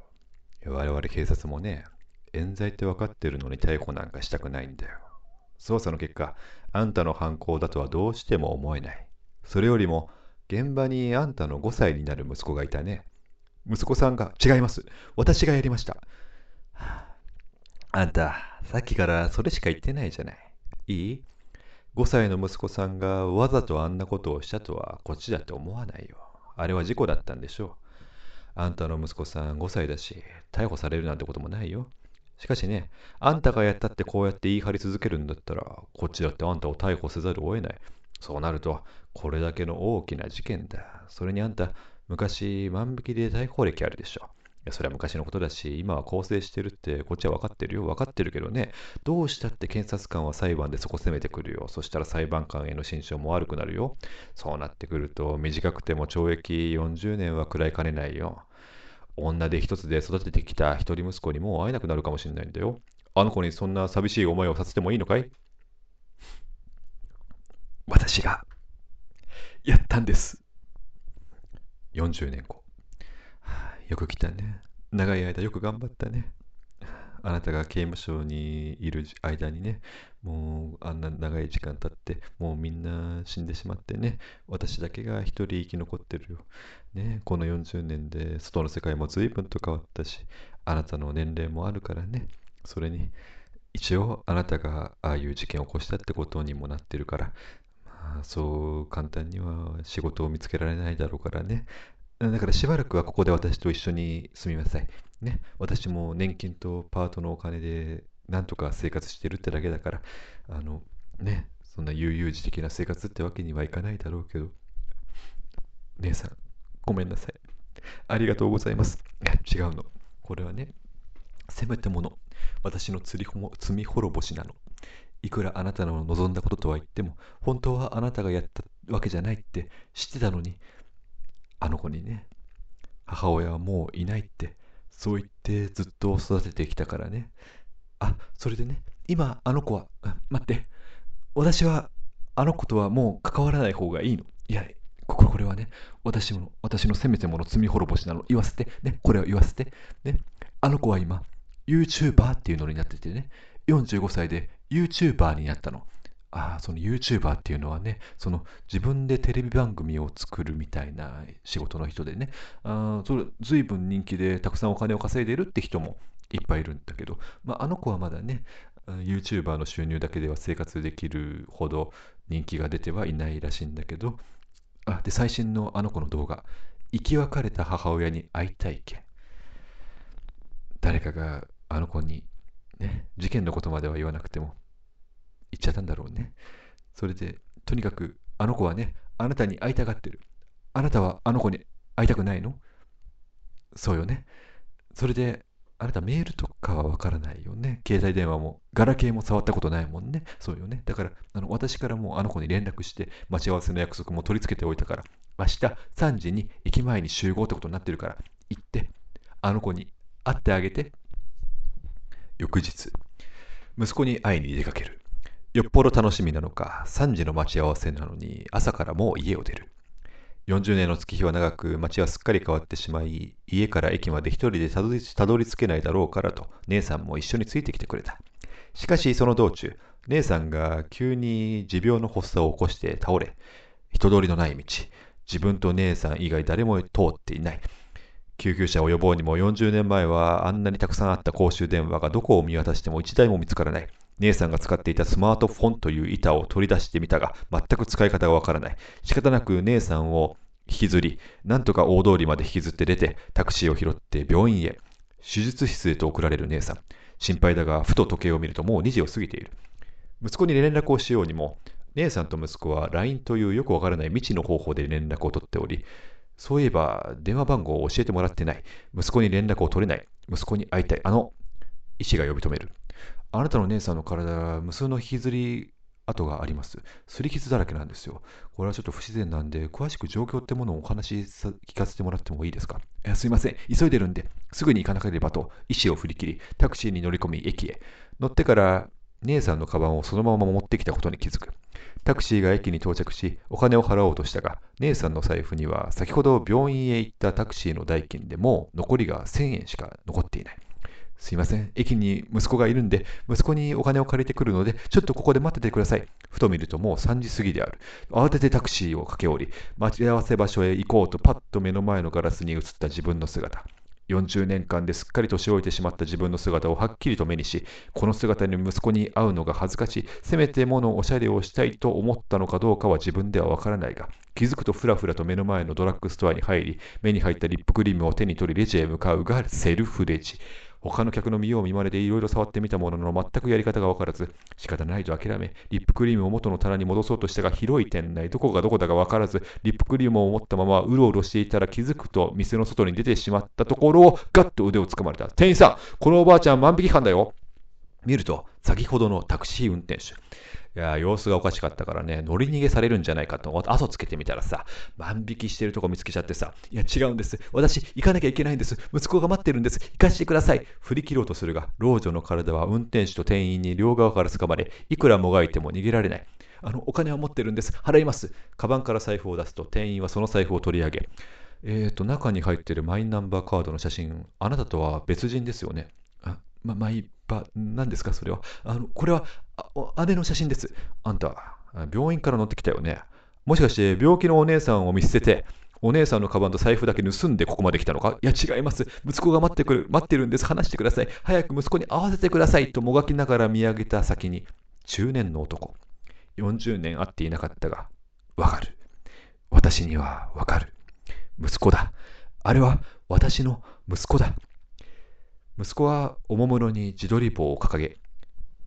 我々警察もね、冤罪って分かってるのに逮捕なんかしたくないんだよ。捜査の結果、あんたの犯行だとはどうしても思えない。それよりも、現場にあんたの5歳になる息子がいたね。息子さんが、違います。私がやりました。あんた、さっきからそれしか言ってないじゃない。いい ?5 歳の息子さんがわざとあんなことをしたとはこっちだって思わないよ。あれは事故だったんでしょう。あんたの息子さん5歳だし、逮捕されるなんてこともないよ。しかしね、あんたがやったってこうやって言い張り続けるんだったら、こっちだってあんたを逮捕せざるを得ない。そうなると、これだけの大きな事件だ。それにあんた、昔万引きで逮捕歴あるでしょ。いやそれは昔のことだし、今は更生してるってこっちは分かってるよ。分かってるけどね、どうしたって検察官は裁判でそこ攻めてくるよ。そしたら裁判官への心証も悪くなるよ。そうなってくると、短くても懲役40年は食らいかねないよ。女で一つで育ててきた一人息子にもう会えなくなるかもしれないんだよ。あの子にそんな寂しい思いをさせてもいいのかい？私がやったんです。40年後。よく来たね。長い間よく頑張ったね。あなたが刑務所にいる間にね、もうあんな長い時間経って、もうみんな死んでしまってね、私だけが一人生き残ってるよ。ね、この40年で外の世界も随分と変わったし、あなたの年齢もあるからね、それに、一応あなたがああいう事件を起こしたってことにもなってるから、まあ、そう簡単には仕事を見つけられないだろうからね。だからしばらくはここで私と一緒に住みなさい。ね、私も年金とパートのお金でなんとか生活してるってだけだから、あの、ね、そんな悠々自適な生活ってわけにはいかないだろうけど、姉さん、ごめんなさい。ありがとうございます。違うの。これはね、せめてもの、私の罪ほも罪滅ぼしなの。いくらあなたの望んだこととは言っても、本当はあなたがやったわけじゃないって知ってたのに、あの子にね、母親はもういないって、そう言ってずっと育ててきたからね。あ、それでね、今あの子は、待って、私はあの子とはもう関わらない方がいいの。いや、こここれはね、私の、私のせめてもの罪滅ぼしなの。言わせて、ね、これを言わせて。ね、あの子は今、YouTuber っていうのになっててね、45歳で YouTuber になったの。ああ、その YouTuber っていうのはね、その自分でテレビ番組を作るみたいな仕事の人でね、あそれ随分人気でたくさんお金を稼いでるって人もいっぱいいるんだけど、まあ、あの子はまだね、YouTuber の収入だけでは生活できるほど人気が出てはいないらしいんだけど、あで最新のあの子の動画、生き別れた母親に会いたい件。誰かがあの子に、ね、事件のことまでは言わなくても言っちゃったんだろうね。それで、とにかくあの子はね、あなたに会いたがってる。あなたはあの子に会いたくないの？そうよね。それで、あなたメールとかはわからないよね。携帯電話も、ガラケーも触ったことないもんね。そうよね。だから、あの私からもうあの子に連絡して、待ち合わせの約束も取り付けておいたから、明日3時に駅前に集合ってことになってるから、行って、あの子に会ってあげて。翌日、息子に会いに出かける。よっぽど楽しみなのか、3時の待ち合わせなのに、朝からもう家を出る。40年の月日は長く、街はすっかり変わってしまい、家から駅まで一人でたどりたどり着けないだろうからと、姉さんも一緒についてきてくれた。しかし、その道中、姉さんが急に持病の発作を起こして倒れ、人通りのない道、自分と姉さん以外誰も通っていない。救急車を呼ぼうにも40年前はあんなにたくさんあった公衆電話がどこを見渡しても一台も見つからない。姉さんが使っていたスマートフォンという板を取り出してみたが、全く使い方がわからない。仕方なく姉さんを引きずり、なんとか大通りまで引きずって出て、タクシーを拾って病院へ。手術室へと送られる姉さん。心配だが、ふと時計を見るともう2時を過ぎている。息子に連絡をしようにも、姉さんと息子は LINE というよくわからない未知の方法で連絡を取っており、そういえば電話番号を教えてもらってない。息子に連絡を取れない。息子に会いたい。あの、医師が呼び止める。あなたの姉さんの体は無数の引きずり跡があります。すり傷だらけなんですよ。これはちょっと不自然なんで、詳しく状況ってものをお話聞かせてもらってもいいですか？いやすいません。急いでるんで、すぐに行かなければと、医師を振り切り、タクシーに乗り込み、駅へ。乗ってから、姉さんのカバンをそのまま持ってきたことに気づく。タクシーが駅に到着し、お金を払おうとしたが、姉さんの財布には先ほど病院へ行ったタクシーの代金でも残りが1000円しか残っていない。すいません。駅に息子がいるんで、息子にお金を借りてくるので、ちょっとここで待っててください。ふと見るともう3時過ぎである。慌ててタクシーを駆け下り、待ち合わせ場所へ行こうとパッと目の前のガラスに映った自分の姿。40年間ですっかり年老いてしまった自分の姿をはっきりと目にし、この姿に息子に会うのが恥ずかしい、せめてものおしゃれをしたいと思ったのかどうかは自分ではわからないが、気づくとふらふらと目の前のドラッグストアに入り、目に入ったリップクリームを手に取りレジへ向かうがセルフレジ。他の客の見よう見まねでいろいろ触ってみたものの全くやり方がわからず、仕方ないと諦め、リップクリームを元の棚に戻そうとしたが、広い店内、どこがどこだかわからず、リップクリームを持ったままうろうろしていたら気づくと、店の外に出てしまったところを、ガッと腕をつかまれた。店員さん、このおばあちゃん万引き犯だよ。見ると、先ほどのタクシー運転手。いや様子がおかしかったからね、乗り逃げされるんじゃないかと思って、後つけてみたらさ、万引きしてるとこ見つけちゃってさ、いや違うんです。私、行かなきゃいけないんです。息子が待ってるんです。行かしてください。振り切ろうとするが、老女の体は運転手と店員に両側から掴まれ、いくらもがいても逃げられない。あの、お金は持ってるんです。払います。カバンから財布を出すと、店員はその財布を取り上げ、えーと、中に入ってるマイナンバーカードの写真、あなたとは別人ですよね。あ、ま、マイバ、何ですか、それは。あの、これは、あ姉の写真です。あんた、病院から乗ってきたよね。もしかして病気のお姉さんを見捨てて、お姉さんのカバンと財布だけ盗んでここまで来たのか？いや違います。息子が待ってくる、待ってるんです。話してください。早く息子に会わせてください。ともがきながら見上げた先に、中年の男。40年会っていなかったが、わかる。私にはわかる。息子だ。あれは私の息子だ。息子はおもむろに自撮り棒を掲げ、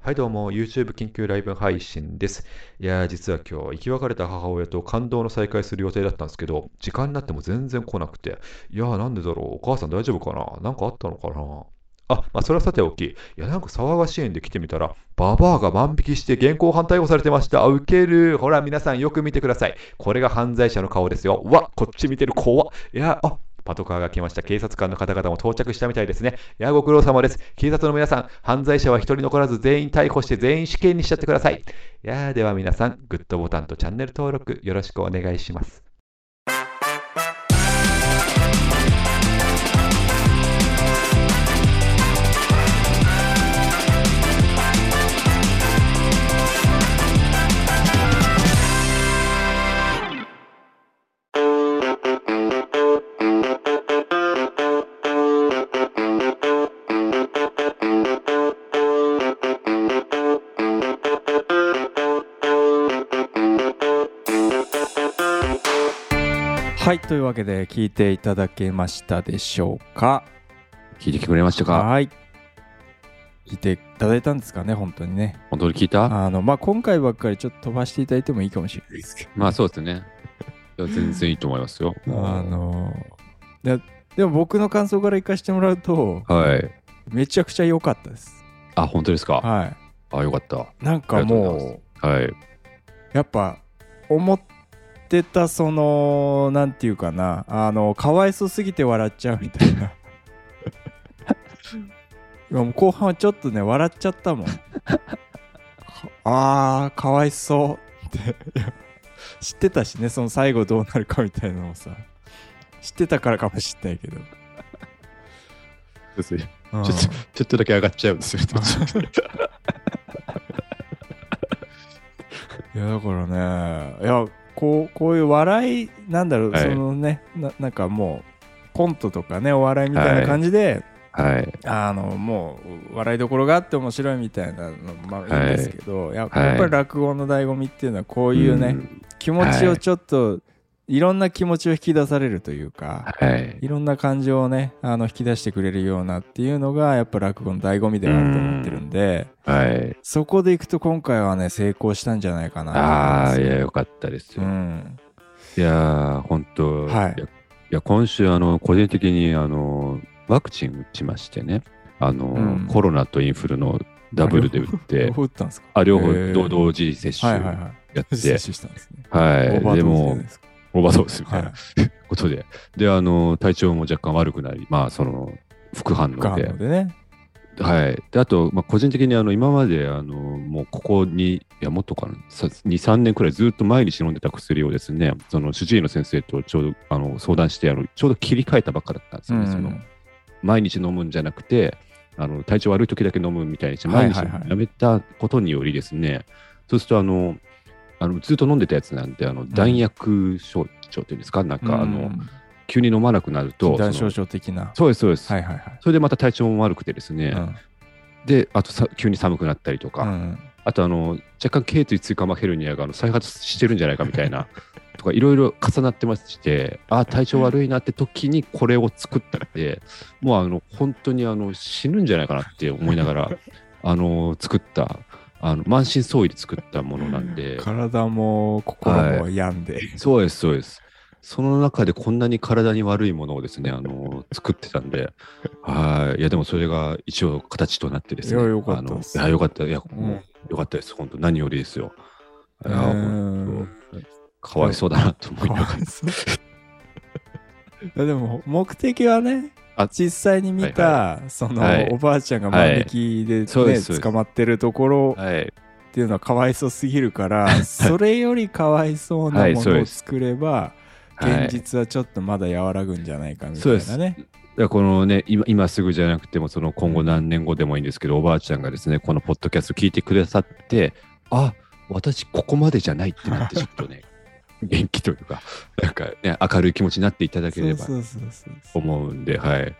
はいどうも、YouTube 緊急ライブ配信です。いやー、実は今日、生き別れた母親と感動の再会する予定だったんですけど、時間になっても全然来なくて、いやー、なんでだろう、お母さん大丈夫かな？なんかあったのかな？あ、まあ、それはさておき、いや、なんか騒がしいんで来てみたら、ババアが万引きして現行犯逮捕されてました。あ、ウケる。ほら、皆さんよく見てください。これが犯罪者の顔ですよ。うわ、こっち見てる、怖っ。いや、あ、パトカーが来ました。警察官の方々も到着したみたいですね。いや、ご苦労様です。警察の皆さん、犯罪者は一人残らず全員逮捕して全員死刑にしちゃってください。いやでは皆さん、グッドボタンとチャンネル登録よろしくお願いします。というわけで聞いていただけましたでしょうか？聞いてくれましたか？はい。聞いていただいたんですかね？本当にね。本当に聞いた？あのまあ今回ばっかりちょっと飛ばしていただいてもいいかもしれない。ですけどまあそうですね。全然いいと思いますよ。あのででも僕の感想からいかしてもらうとはい。めちゃくちゃ良かったです。あ本当ですか？はい。あよかった。なんかもうはい。やっぱ思っってたそのなんていうかな。あのかわいそすぎて笑っちゃうみたいな。もう後半はちょっとね笑っちゃったもん。あーかわいそうって。知ってたしねその最後どうなるかみたいなのをさ。知ってたからかもしんないけど。ちょっとちょっとだけ上がっちゃうんですよ。いやだからね。いやこうこういう笑いなんだろう、はい、そのねななんかもうコントとかねお笑いみたいな感じで、はい、はい。あのもう笑いどころがあって面白いみたいなのまあいいんですけど、やはい。やっぱり落語の醍醐味っていうのはこういうね、ん。気持ちをちょっと、い、ろんな気持ちを引き出されるというか、はい。いろんな感情をねあの引き出してくれるようなっていうのがやっぱ落語の醍醐味ではあると思ってるんで、はい。そこでいくと今回はね成功したんじゃないかな。ああ、いや、よかったですうよ。ん。いやー、本当、はい。いや、いや今週、あの、個人的に、あの、ワクチン打ちましてね、あの、うん。コロナとインフルのダブルで打って両、方 打ったんですか？あ、両方同同時接種はいはいはい。やって、接種したんですね。はい。でもオーバードーズみたいな。は ことで、で、あの、体調も若干悪くなり、まあ、その、副反応で、応でね。はい。で、あと、まあ、個人的に、あの、今まで、あの、もう、ここに、いや、もっとかな、さ2、3年くらいずっと毎日飲んでた薬をですね、その、主治医の先生とちょうど、あの、相談して、あの、ちょうど切り替えたばっかだったんですよね、その、毎日飲むんじゃなくて、あの、体調悪い時だけ飲むみたいにして、毎日はいはい。はいやめたことによりですね、そうすると、あの、あのずっと飲んでたやつなんで、あの、弾薬症状っていうんですか、なんか、あの、急に飲まなくなると、断症状的な。そうです、そうです。はいはいはい。それでまた体調も悪くてですね、うん。で、あとさ急に寒くなったりとか、うんあとあの若干頸椎椎間板ヘルニアがあの再発してるんじゃないかみたいな とかいろいろ重なってましてあ体調悪いなって時にこれを作ったんでもうあの本当にあの死ぬんじゃないかなって思いながら あの作ったあの満身創痍で作ったものなんで。体も心も病んで、そうですそうです。その中でこんなに体に悪いものをですねあの作ってたんで。はい。いやでもそれが一応形となってですね。いやよかったです。いやよかった。いや、うん。よかったです。本当何よりですよ。いやうん。本当かわいそうだなと思いかながら。でも目的はねあ実際に見た、その、はい。おばあちゃんが万引きで,、ね捕まってるところはい。っていうのはかわいそうすぎるから、それよりかわいそうなはいものを作れば、はい。現実はちょっとまだ和らぐんじゃないかみたそうです。いなね。だこのね今今すぐじゃなくてもその今後何年後でもいいんですけどおばあちゃんがですねこのポッドキャスト聞いてくださってあ私ここまでじゃないってなってちょっとね元気というかなんかね明るい気持ちになっていただければそうそうそうそう。思うんではい。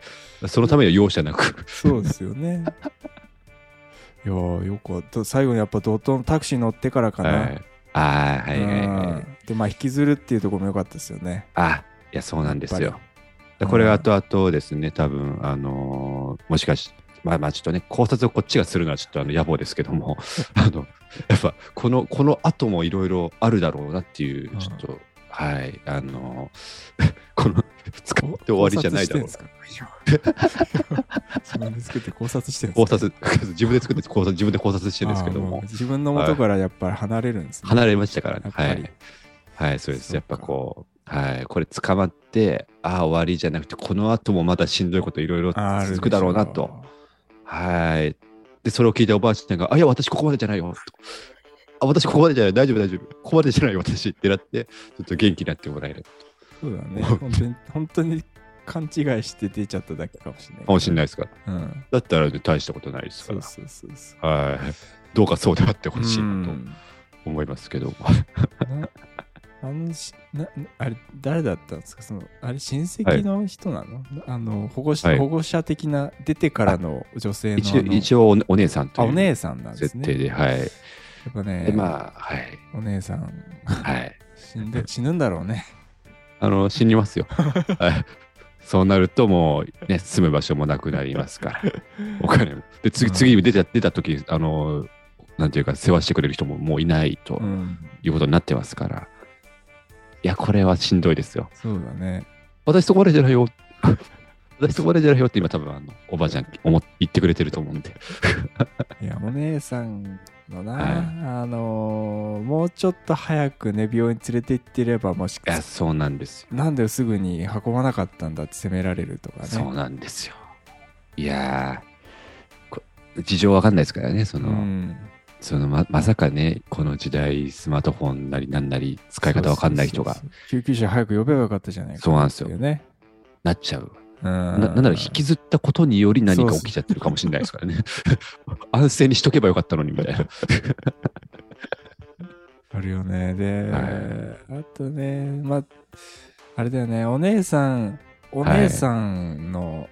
そのためには容赦なく。そうですよね。いやーよかった。最後にやっぱドットのタクシー乗ってからかな。はい。あーはいはいはい。うん。でまあ引きずるっていうところも良かったですよね。あいやそうなんですよ。でこれが後々ですね多分あのーもしかしまあまあちょっとね考察をこっちがするのはちょっとあの野暮ですけどもあのやっぱこのこの後もいろいろあるだろうなっていううん。ちょっと、はいあのー この使って終わりじゃないだろう。自分で作って考察してるん考ですか？察 自分で作って考察自分で考察してるんですけどあーうも自分の元からやっぱり離れるんですね。離れましたからね。はい。はいそうです。やっぱこうはいこれ捕まってああ終わりじゃなくてこの後もまだしんどいこといろいろ続くだろうなと。はい。で、それを聞いておばあちゃんが、あ、いや、私ここまでじゃないよ。とあ、私ここまでじゃない。大丈夫、大丈夫。ここまでじゃないよ、私ってなって、ちょっと元気になってもらえるそうだね。本当に本当に勘違いして出ちゃっただけかもしれない。かもしれないですか？ら。うん。だったら、大したことないですから。そうそうそう。はい。どうかそうであってほしいなとうん思いますけど。なあのしなあれ誰だったんですか？そのあれ親戚の人なの、あの保護者、はい保護者的な出てからの女性の一応、あの一応おお姉さんとあおいう姉さんなんですね設定で、はい。やっぱねで、まあ、はい。お姉さんはい。死んで死ぬんだろうね あの、死にますよ。はい。そうなるともう、ね、住む場所もなくなりますから。お金も。で、次、うん次に出た、出た時、あの、なんていうか、世話してくれる人ももういないとうんいうことになってますから。いや、これはしんどいですよ。そうだね私そこまでじゃないよ。私そこまでじゃないよって今多分、あの、おばあちゃん思っ言ってくれてると思うんで。いやお姉さんのな、はいあのーもうちょっと早くね病院連れて行ってればもしいや、かそうなんですよ。なんですぐに運ばなかったんだって責められるとかねそうなんですよ。いや事情わかんないですからね、その、うんそのままさかね、この時代、スマートフォンなりなんなり使い方わかんない人が。そうそうそう救急車早く呼べばよかったじゃないかそうなんですよ。なっちゃう。うん。ななんなら引きずったことにより何か起きちゃってるかもしれないですからね。安静にしとけばよかったのにみたいな。あるよね。で、はあとねまああれだよね。お姉さんお姉さんの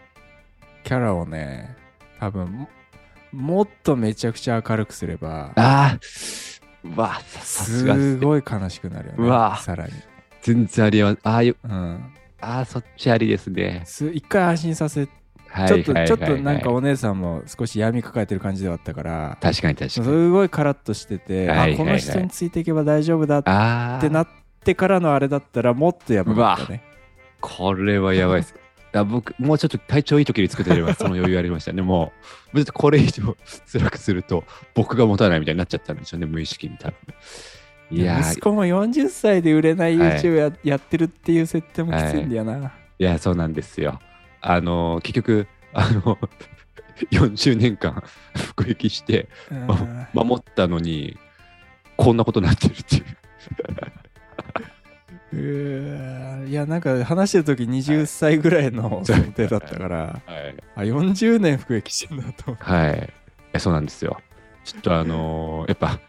キャラをね多分ももっとめちゃくちゃ明るくすればああ、うわ、すごい悲しくなるよねうわさらに、全然あります。ああいう、うん、ああ、そっちありですね。す一回安心させはいちょっと、はいちょっとなんかはいお姉さんも少し闇抱えてる感じではあったから確かに確かに。すごいカラッとしてて、はいはいはいあこの人についていけば大丈夫だってなってからのあれだったらもっとやばかったねこれはやばいです。あ僕、もうちょっと体調いい時に作ってれば その余裕ありましたね。もう、これ以上辛くすると僕が持たないみたいになっちゃったんでしょうね、無意識に多分。いやー息子も40歳で売れないはい YouTube や,、やってるっていう設定もきついんだよな、いや、そうなんですよ。あの、結局、あの、40年間服役してうん守ったのに、こんなことになってるっていう。いやなんか話してる時20歳ぐらいの想定だったから、はい。あ40年服役してんだとはい。そうなんですよ。ちょっとあのーやっぱ、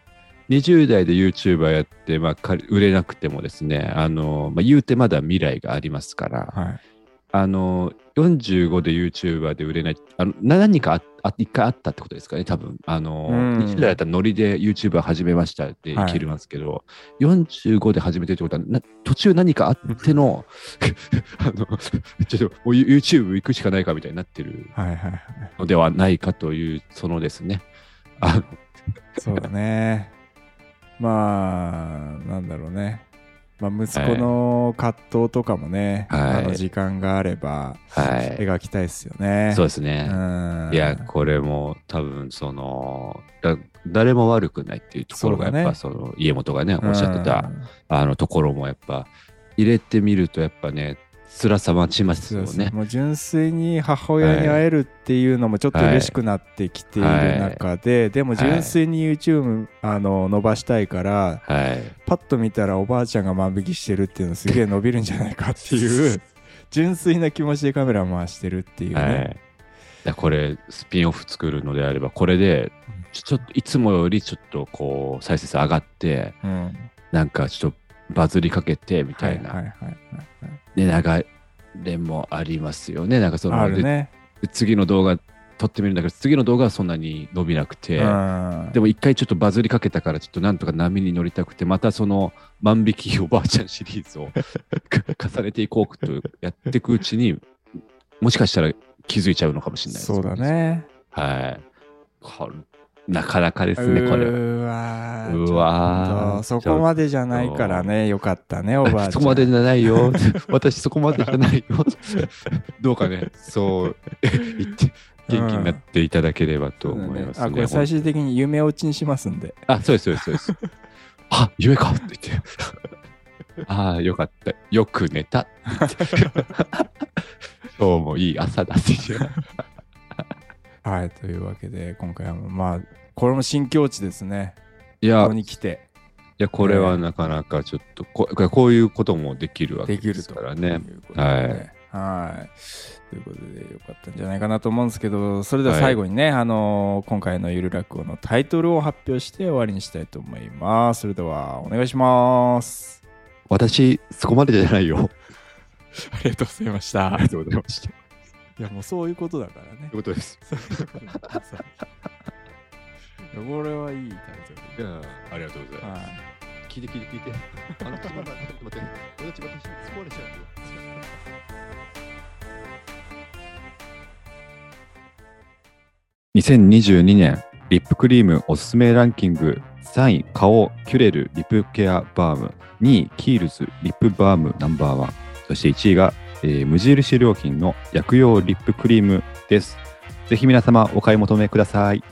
20代で YouTuber やって、まあ、か売れなくてもですね、あのーまあ、言うてまだ未来がありますから、はいあのー45で YouTuber で売れない、あの何かああ一回あったってことですかね、多分。あのーうん。20代だったらノリで YouTuber 始めましたってい。けますけど、45で始めてるってことはな、途中何かあっての、あのちょっともう YouTube 行くしかないかみたいになってるはいはいはい。のではないかという、そのですね、あの。そうだね。まあなんだろうねまあ、息子の葛藤とかもね、はいあの時間があればはい。描きたいですよね。そうですね。うんいや、これも多分その、だ誰も悪くないっていうところがやっぱその家元がね、おっしゃってた、うんあのところもやっぱ入れてみるとやっぱね、辛さ待ちますよね。もう純粋に母親に会えるっていうのもちょっと嬉しくなってきている中で、でも純粋に YouTube あの伸ばしたいから、はい。パッと見たらおばあちゃんが万引きしてるっていうのすげえ伸びるんじゃないかっていう 純粋な気持ちでカメラ回してるっていうね、はい。だこれ、スピンオフ作るのであれば、これで、ちょちょっといつもよりちょっとこう、再生数上がって、うん、なんかちょっとバズりかけてみたはいいな、はいはいはいね、流れもありますよね。なんかその、ね、で次の動画撮ってみるんだけど、次の動画はそんなに伸びなくて、うん、でも一回ちょっとバズりかけたから、ちょっとなんとか波に乗りたくて、またその万引きおばあちゃんシリーズを 重ねていこうとやっていくうちに、もしかしたら気づいちゃうのかもしれないですそうだ。ねはい。こなかなかですね、これは。うわーうわそこまでじゃないからねよかったねおばあちゃんそこまでじゃないよ。私そこまでじゃないよ。どうかね、そう言って、元気になっていただければと思いますね。あこれ最終的に夢落ちにしますんであ、そうです、そうです、そうです。あ、夢かって言って。ああ、よかった。よく寝た。今日もいい朝だって言って。はいというわけで今回はまあこれも新境地ですね。いや。ここ、に来て。いや、これはなかなかちょっとこ、こういうこともできるわけですからね。いうことで。ねはい。ということでよかったんじゃないかなと思うんですけどそれでは最後にね、あのー今回のゆる落語のタイトルを発表して終わりにしたいと思います。それではお願いします。私、そこまでじゃないよ。ありがとうございました。ありがとうございました。いやもうそういうことだからね。ということです。そういうことだから。さこれはいいタイトルありがとうございます。はい聞いて聞いて聞いて。あの、ちょっと待って、ちょっと待って。私、私、スポーレちゃうよ。2022年リップクリームおすすめランキング3位顔キュレルリップケアバーム2位キールズリップバームナンバーワンそして1位が、えー無印良品の薬用リップクリームですぜひ皆様お買い求めください